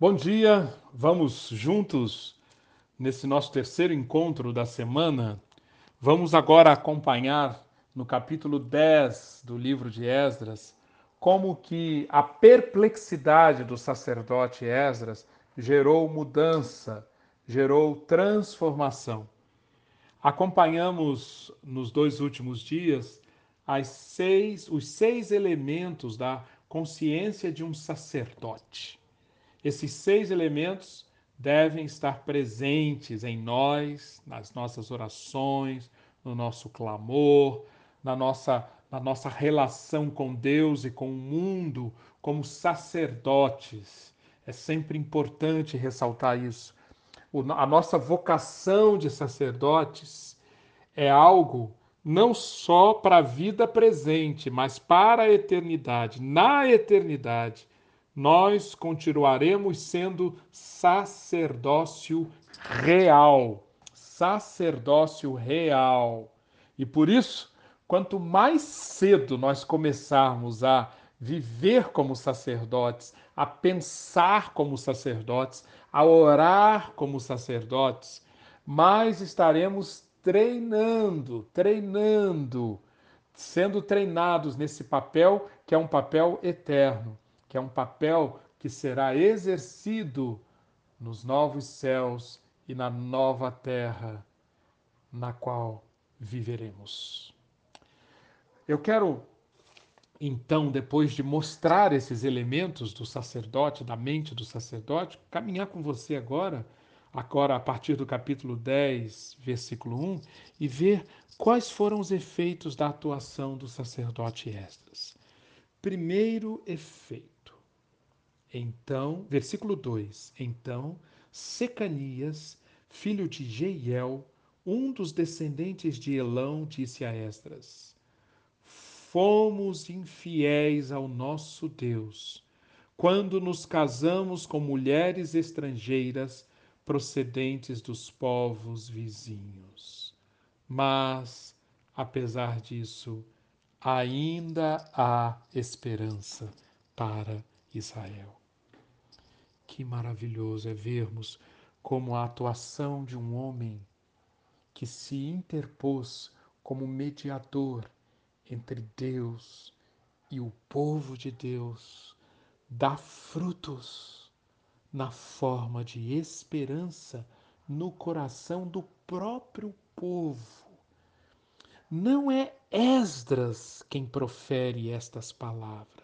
Bom dia, vamos juntos nesse nosso terceiro encontro da semana. Vamos agora acompanhar no capítulo 10 do livro de Esdras como que a perplexidade do sacerdote Esdras gerou mudança, gerou transformação. Acompanhamos nos dois últimos dias as seis, os seis elementos da consciência de um sacerdote. Esses seis elementos devem estar presentes em nós, nas nossas orações, no nosso clamor, na nossa, na nossa relação com Deus e com o mundo, como sacerdotes. É sempre importante ressaltar isso. a nossa vocação de sacerdotes é algo não só para a vida presente, mas para a eternidade. Na eternidade, nós continuaremos sendo sacerdócio real. Sacerdócio real. E por isso, quanto mais cedo nós começarmos a viver como sacerdotes, a pensar como sacerdotes, a orar como sacerdotes, mais estaremos treinando, treinando, sendo treinados nesse papel que é um papel eterno que é um papel que será exercido nos novos céus e na nova terra na qual viveremos. Eu quero, então, depois de mostrar esses elementos do sacerdote, da mente do sacerdote, caminhar com você agora, agora a partir do capítulo 10, versículo 1, e ver quais foram os efeitos da atuação do sacerdote Esdras. Primeiro efeito então, versículo 2: Então Secanias, filho de Jeiel, um dos descendentes de Elão, disse a Esdras: Fomos infiéis ao nosso Deus quando nos casamos com mulheres estrangeiras procedentes dos povos vizinhos. Mas, apesar disso, ainda há esperança para Israel. Que maravilhoso é vermos como a atuação de um homem que se interpôs como mediador entre Deus e o povo de Deus dá frutos na forma de esperança no coração do próprio povo. Não é Esdras quem profere estas palavras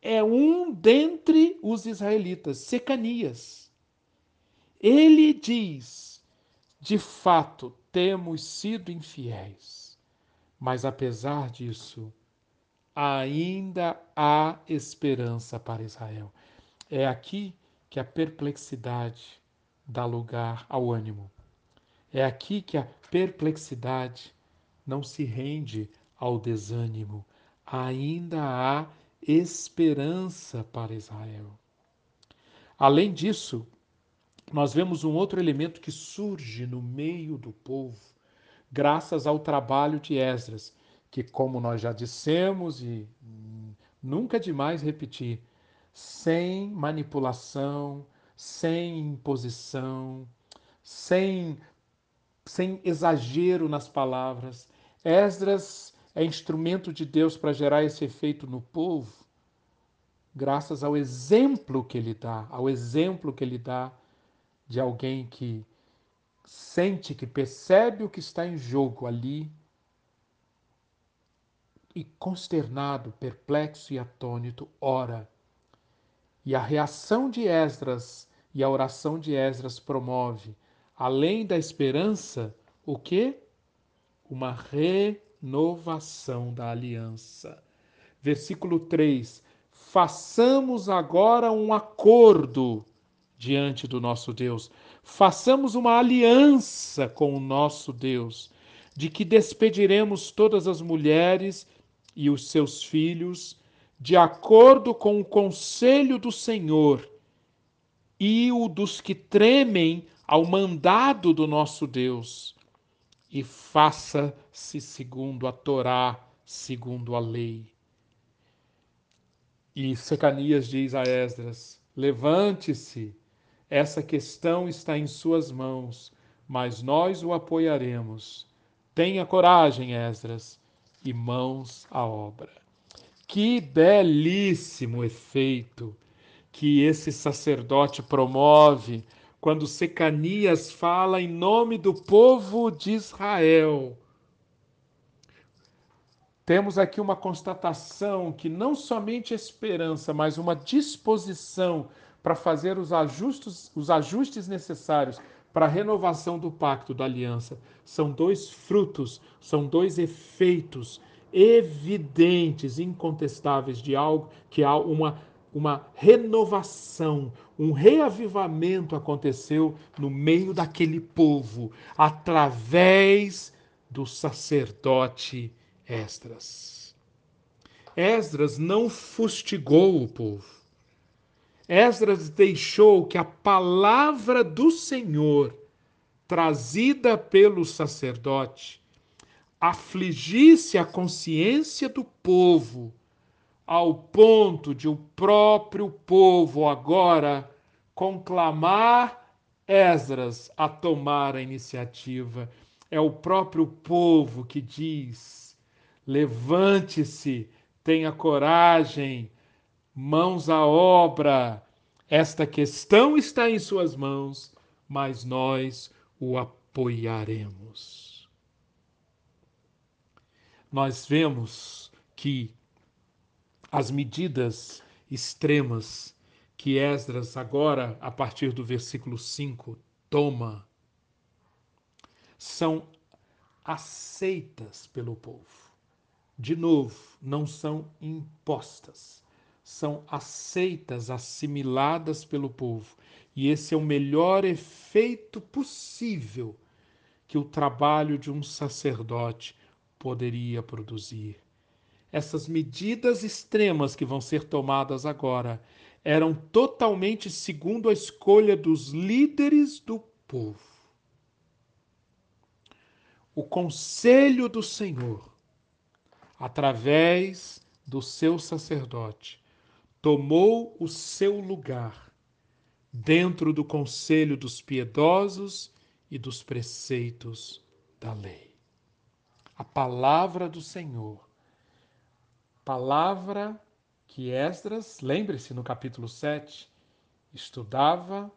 é um dentre os israelitas, Secanias. Ele diz: de fato, temos sido infiéis, mas apesar disso, ainda há esperança para Israel. É aqui que a perplexidade dá lugar ao ânimo. É aqui que a perplexidade não se rende ao desânimo. Ainda há esperança para Israel. Além disso, nós vemos um outro elemento que surge no meio do povo, graças ao trabalho de Esdras, que, como nós já dissemos e nunca demais repetir, sem manipulação, sem imposição, sem, sem exagero nas palavras. Esdras é instrumento de Deus para gerar esse efeito no povo, graças ao exemplo que ele dá, ao exemplo que ele dá de alguém que sente, que percebe o que está em jogo ali e consternado, perplexo e atônito, ora. E a reação de Esdras e a oração de Esdras promove, além da esperança, o que? Uma re renovação da aliança. Versículo 3: Façamos agora um acordo diante do nosso Deus. Façamos uma aliança com o nosso Deus, de que despediremos todas as mulheres e os seus filhos, de acordo com o conselho do Senhor e o dos que tremem ao mandado do nosso Deus e faça-se segundo a Torá, segundo a lei. E Secanias diz a Esdras: Levante-se. Essa questão está em suas mãos, mas nós o apoiaremos. Tenha coragem, Esdras, e mãos à obra. Que belíssimo efeito que esse sacerdote promove quando Secanias fala em nome do povo de Israel. Temos aqui uma constatação que não somente esperança, mas uma disposição para fazer os ajustes, os ajustes necessários para a renovação do pacto da aliança. São dois frutos, são dois efeitos evidentes, incontestáveis de algo que há uma uma renovação, um reavivamento aconteceu no meio daquele povo, através do sacerdote Esdras. Esdras não fustigou o povo. Esdras deixou que a palavra do Senhor, trazida pelo sacerdote, afligisse a consciência do povo ao ponto de o próprio povo agora conclamar Esdras a tomar a iniciativa. É o próprio povo que diz: levante-se, tenha coragem, mãos à obra. Esta questão está em suas mãos, mas nós o apoiaremos. Nós vemos que as medidas extremas que Esdras, agora, a partir do versículo 5, toma, são aceitas pelo povo. De novo, não são impostas, são aceitas, assimiladas pelo povo. E esse é o melhor efeito possível que o trabalho de um sacerdote poderia produzir essas medidas extremas que vão ser tomadas agora eram totalmente segundo a escolha dos líderes do povo. O conselho do Senhor, através do seu sacerdote, tomou o seu lugar dentro do conselho dos piedosos e dos preceitos da lei. A palavra do Senhor palavra que Esdras, lembre-se no capítulo 7, estudava,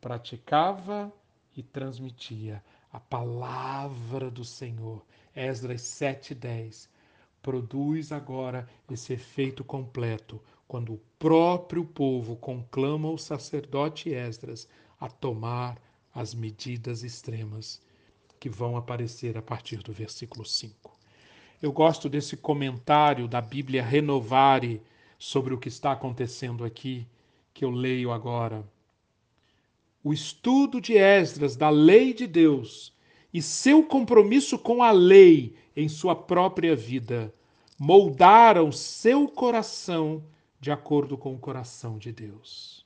praticava e transmitia a palavra do Senhor. Esdras 7:10 produz agora esse efeito completo quando o próprio povo conclama o sacerdote Esdras a tomar as medidas extremas que vão aparecer a partir do versículo 5. Eu gosto desse comentário da Bíblia Renovare sobre o que está acontecendo aqui, que eu leio agora. O estudo de Esdras da lei de Deus e seu compromisso com a lei em sua própria vida moldaram seu coração de acordo com o coração de Deus.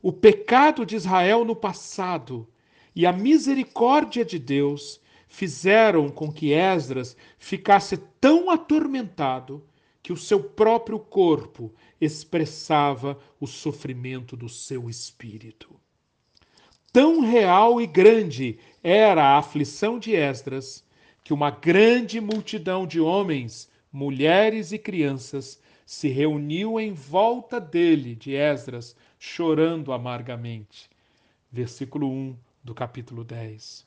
O pecado de Israel no passado e a misericórdia de Deus fizeram com que Esdras ficasse tão atormentado que o seu próprio corpo expressava o sofrimento do seu espírito. Tão real e grande era a aflição de Esdras que uma grande multidão de homens, mulheres e crianças se reuniu em volta dele, de Esdras, chorando amargamente. Versículo 1 do capítulo 10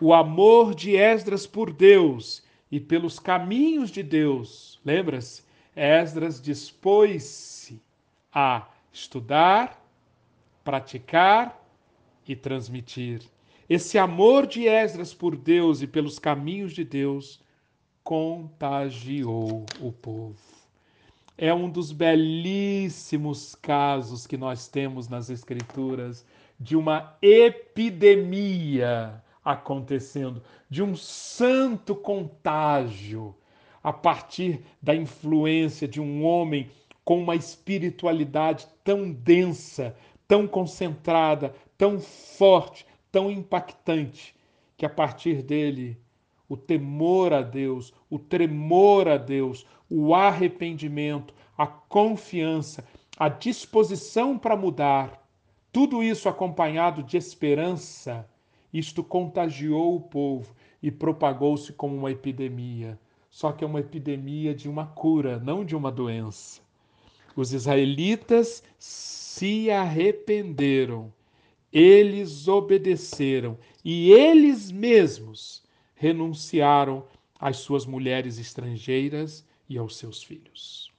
o amor de Esdras por Deus e pelos caminhos de Deus. Lembra-se? Esdras dispôs-se a estudar, praticar e transmitir. Esse amor de Esdras por Deus e pelos caminhos de Deus contagiou o povo. É um dos belíssimos casos que nós temos nas Escrituras de uma epidemia acontecendo, de um santo contágio a partir da influência de um homem com uma espiritualidade tão densa, tão concentrada, tão forte, tão impactante, que a partir dele o temor a Deus, o tremor a Deus, o arrependimento, a confiança, a disposição para mudar, tudo isso acompanhado de esperança, isto contagiou o povo e propagou-se como uma epidemia. Só que é uma epidemia de uma cura, não de uma doença. Os israelitas se arrependeram, eles obedeceram e eles mesmos renunciaram às suas mulheres estrangeiras e aos seus filhos.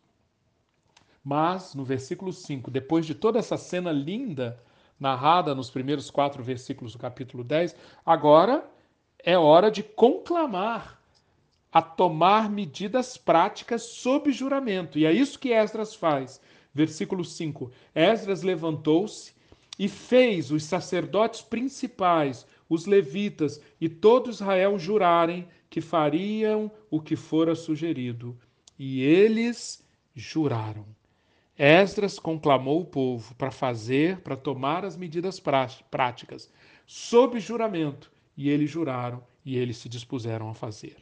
Mas, no versículo 5, depois de toda essa cena linda narrada nos primeiros quatro versículos do capítulo 10, agora é hora de conclamar a tomar medidas práticas sob juramento. E é isso que Esdras faz. Versículo 5: Esdras levantou-se e fez os sacerdotes principais, os levitas e todo Israel jurarem que fariam o que fora sugerido. E eles juraram. Esdras conclamou o povo para fazer, para tomar as medidas práticas, sob juramento, e eles juraram e eles se dispuseram a fazer.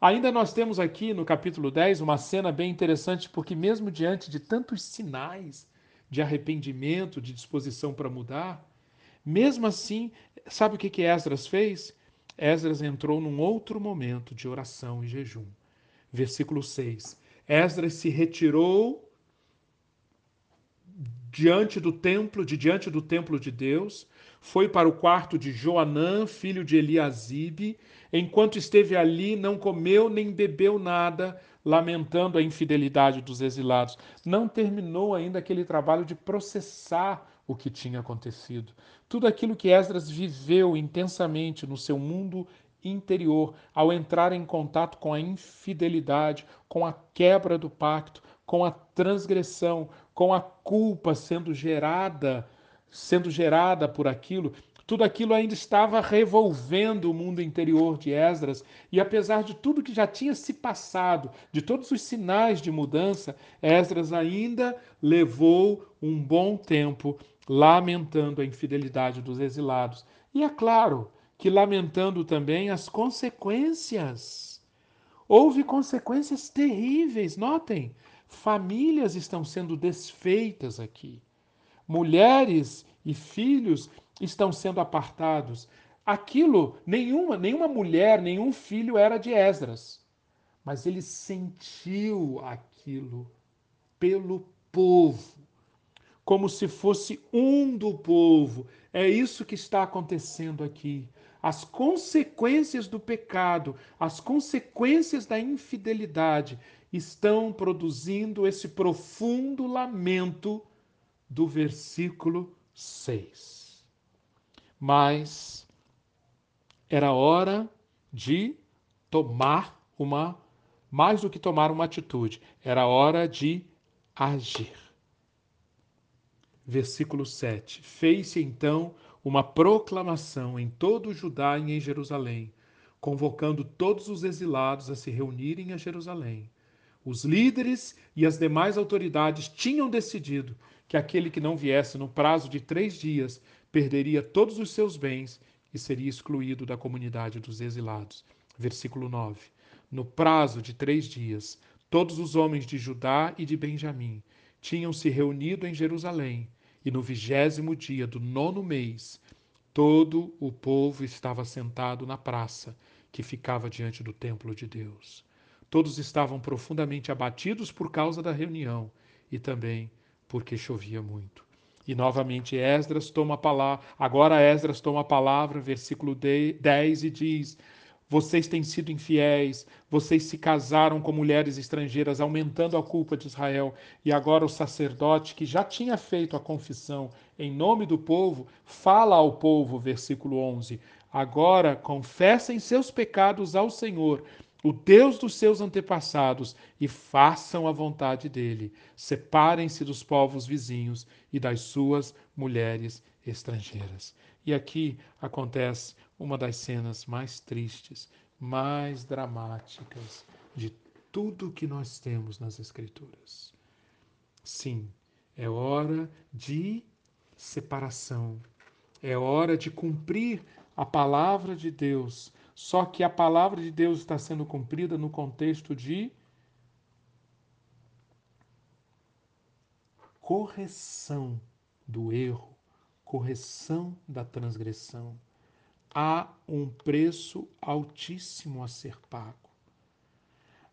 Ainda nós temos aqui no capítulo 10 uma cena bem interessante, porque, mesmo diante de tantos sinais de arrependimento, de disposição para mudar, mesmo assim, sabe o que, que Esdras fez? Esdras entrou num outro momento de oração e jejum. Versículo 6. Esdras se retirou diante do templo, de diante do templo de Deus, foi para o quarto de Joanã, filho de Eliasibe, enquanto esteve ali, não comeu nem bebeu nada, lamentando a infidelidade dos exilados. Não terminou ainda aquele trabalho de processar o que tinha acontecido. Tudo aquilo que Esdras viveu intensamente no seu mundo interior, ao entrar em contato com a infidelidade, com a quebra do pacto, com a transgressão, com a culpa sendo gerada sendo gerada por aquilo, tudo aquilo ainda estava revolvendo o mundo interior de Esdras, e apesar de tudo que já tinha se passado, de todos os sinais de mudança, Esdras ainda levou um bom tempo lamentando a infidelidade dos exilados. E é claro que lamentando também as consequências. Houve consequências terríveis, notem, famílias estão sendo desfeitas aqui mulheres e filhos estão sendo apartados. Aquilo, nenhuma, nenhuma mulher, nenhum filho era de Esdras. Mas ele sentiu aquilo pelo povo, como se fosse um do povo. É isso que está acontecendo aqui. As consequências do pecado, as consequências da infidelidade estão produzindo esse profundo lamento do versículo 6. Mas era hora de tomar uma, mais do que tomar uma atitude, era hora de agir. Versículo 7. Fez-se então uma proclamação em todo o Judá e em Jerusalém, convocando todos os exilados a se reunirem a Jerusalém. Os líderes e as demais autoridades tinham decidido que aquele que não viesse no prazo de três dias perderia todos os seus bens e seria excluído da comunidade dos exilados. Versículo 9. No prazo de três dias, todos os homens de Judá e de Benjamim tinham se reunido em Jerusalém, e no vigésimo dia do nono mês, todo o povo estava sentado na praça que ficava diante do templo de Deus. Todos estavam profundamente abatidos por causa da reunião e também porque chovia muito. E novamente Esdras toma a palavra, agora Esdras toma a palavra, versículo 10 e diz: Vocês têm sido infiéis, vocês se casaram com mulheres estrangeiras, aumentando a culpa de Israel. E agora o sacerdote, que já tinha feito a confissão em nome do povo, fala ao povo, versículo 11: Agora confessem seus pecados ao Senhor o Deus dos seus antepassados, e façam a vontade dele. Separem-se dos povos vizinhos e das suas mulheres estrangeiras. E aqui acontece uma das cenas mais tristes, mais dramáticas de tudo que nós temos nas Escrituras. Sim, é hora de separação, é hora de cumprir a palavra de Deus só que a palavra de Deus está sendo cumprida no contexto de correção do erro, correção da transgressão. Há um preço altíssimo a ser pago.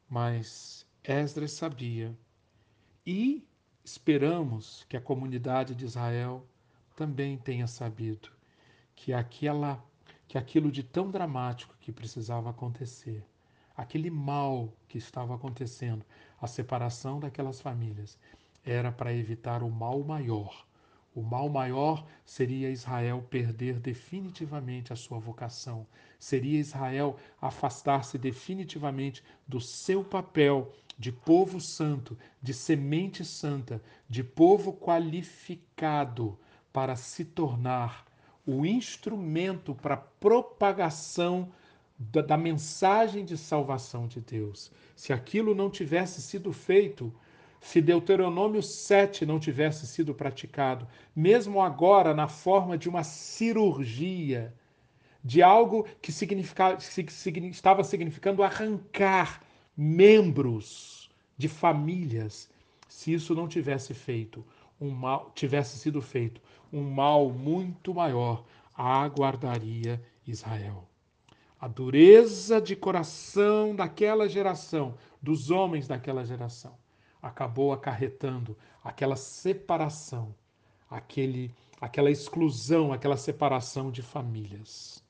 Mas Esdras sabia e esperamos que a comunidade de Israel também tenha sabido que aquela que aquilo de tão dramático que precisava acontecer, aquele mal que estava acontecendo, a separação daquelas famílias, era para evitar o mal maior. O mal maior seria Israel perder definitivamente a sua vocação, seria Israel afastar-se definitivamente do seu papel de povo santo, de semente santa, de povo qualificado para se tornar o instrumento para propagação da, da, mensagem de salvação de Deus. Se aquilo não tivesse sido feito, se Deuteronômio 7 não tivesse sido praticado, mesmo agora na forma de uma cirurgia, de algo que, que estava significando arrancar membros de famílias, se isso não tivesse feito um mal, tivesse sido feito, um mal muito maior aguardaria Israel. A dureza de coração daquela geração, dos homens daquela geração, acabou acarretando aquela separação, aquele, aquela exclusão, aquela separação de famílias.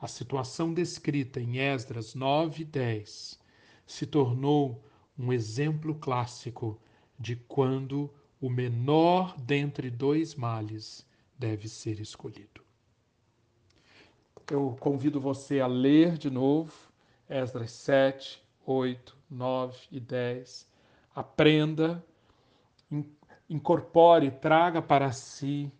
A situação descrita em Esdras 9 e 10 se tornou um exemplo clássico de quando o menor dentre dois males deve ser escolhido. Eu convido você a ler de novo Esdras 7, 8, 9 e 10. Aprenda, incorpore, traga para si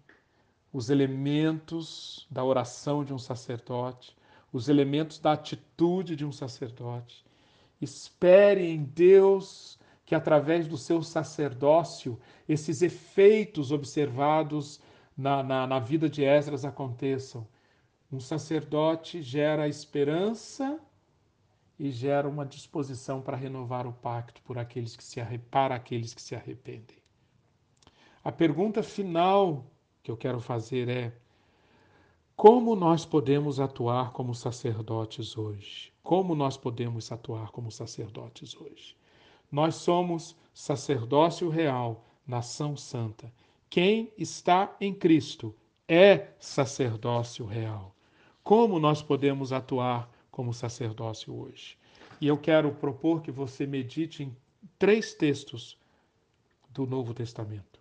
os elementos da oração de um sacerdote, os elementos da atitude de um sacerdote. Espere em Deus que, através do seu sacerdócio, esses efeitos observados na, na, na vida de Esdras aconteçam. Um sacerdote gera esperança e gera uma disposição para renovar o pacto por aqueles que se para aqueles que se arrependem. A pergunta final que eu quero fazer é: como nós podemos atuar como sacerdotes hoje? Como nós podemos atuar como sacerdotes hoje? Nós somos sacerdócio real, nação santa. Quem está em Cristo é sacerdócio real. Como nós podemos atuar como sacerdócio hoje? E eu quero propor que você medite em três textos do Novo Testamento.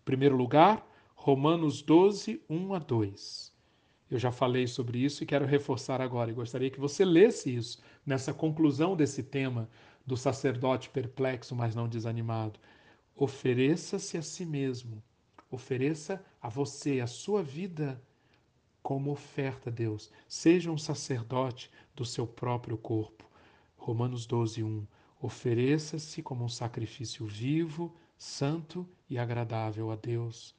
Em primeiro lugar, Romanos 12, 1 a 2. Eu já falei sobre isso e quero reforçar agora. E gostaria que você lesse isso nessa conclusão desse tema do sacerdote perplexo, mas não desanimado. Ofereça-se a si mesmo. Ofereça a você, a sua vida, como oferta a Deus. Seja um sacerdote do seu próprio corpo. Romanos 12, 1. Ofereça-se como um sacrifício vivo, santo e agradável a Deus,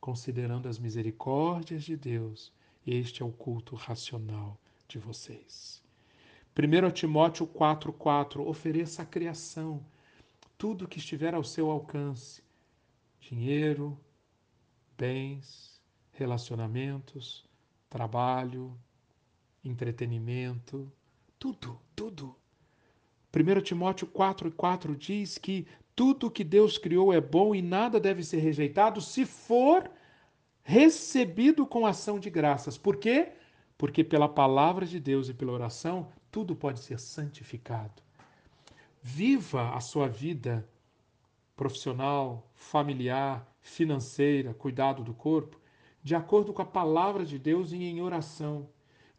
considerando as misericórdias de Deus. Este é o culto racional de vocês. 1 Timóteo 4,4 ofereça a criação, tudo que estiver ao seu alcance: dinheiro, bens, relacionamentos, trabalho, entretenimento, tudo, tudo. 1 Timóteo 4,4 diz que tudo que Deus criou é bom e nada deve ser rejeitado se for recebido com ação de graças. Por quê? Porque pela palavra de Deus e pela oração tudo pode ser santificado. Viva a sua vida profissional, familiar, financeira, cuidado do corpo, de acordo com a palavra de Deus e em oração.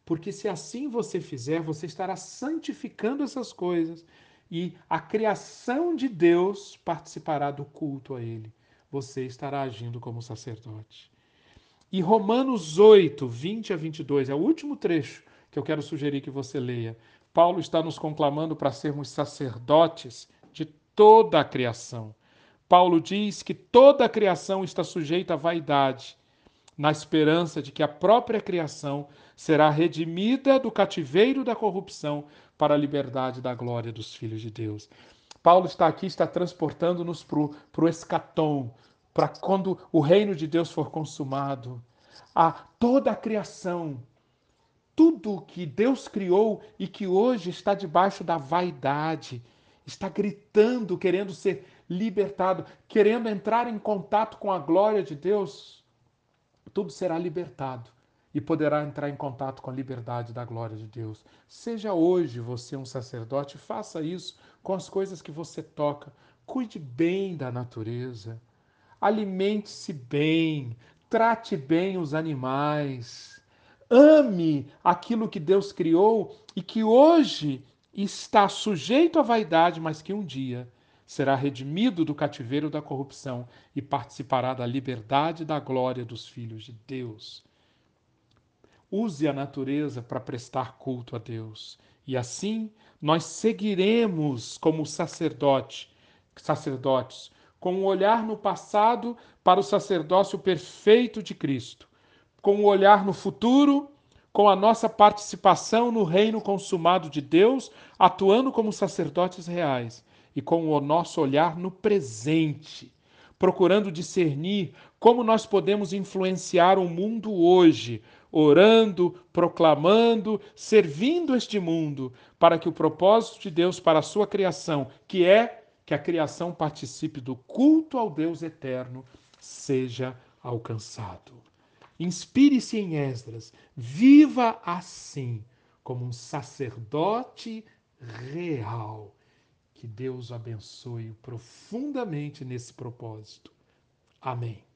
Porque se assim você fizer, você estará santificando essas coisas e a criação de Deus participará do culto a Ele. Você estará agindo como sacerdote. E Romanos 8, 20 a 22, é o último trecho que eu quero sugerir que você leia. Paulo está nos conclamando para sermos sacerdotes de toda a criação. Paulo diz que toda a criação está sujeita à vaidade, na esperança de que a própria criação será redimida do cativeiro da corrupção para a liberdade da glória dos filhos de Deus. Paulo está aqui, está transportando-nos para o escatom, para quando o reino de Deus for consumado. A toda a criação, tudo que Deus criou e que hoje está debaixo da vaidade, está gritando, querendo ser libertado, querendo entrar em contato com a glória de Deus, tudo será libertado e poderá entrar em contato com a liberdade da glória de Deus. Seja hoje você um sacerdote, faça isso com as coisas que você toca. Cuide bem da natureza, alimente-se bem, trate bem os animais, ame aquilo que Deus criou e que hoje está sujeito à vaidade, mas que um dia será redimido do cativeiro da corrupção e participará da liberdade e da glória dos filhos de Deus. Use a natureza para prestar culto a Deus. E assim nós seguiremos como sacerdote, sacerdotes, com um olhar no passado para o sacerdócio perfeito de Cristo, com um olhar no futuro, com a nossa participação no reino consumado de Deus, atuando como sacerdotes reais, e com o nosso olhar no presente, procurando discernir como nós podemos influenciar o mundo hoje, orando, proclamando, servindo este mundo, para que o propósito de Deus para a sua criação, que é que a criação participe do culto ao Deus eterno, seja alcançado. Inspire-se em Esdras, viva assim, como um sacerdote real. Que Deus o abençoe profundamente nesse propósito. Amém.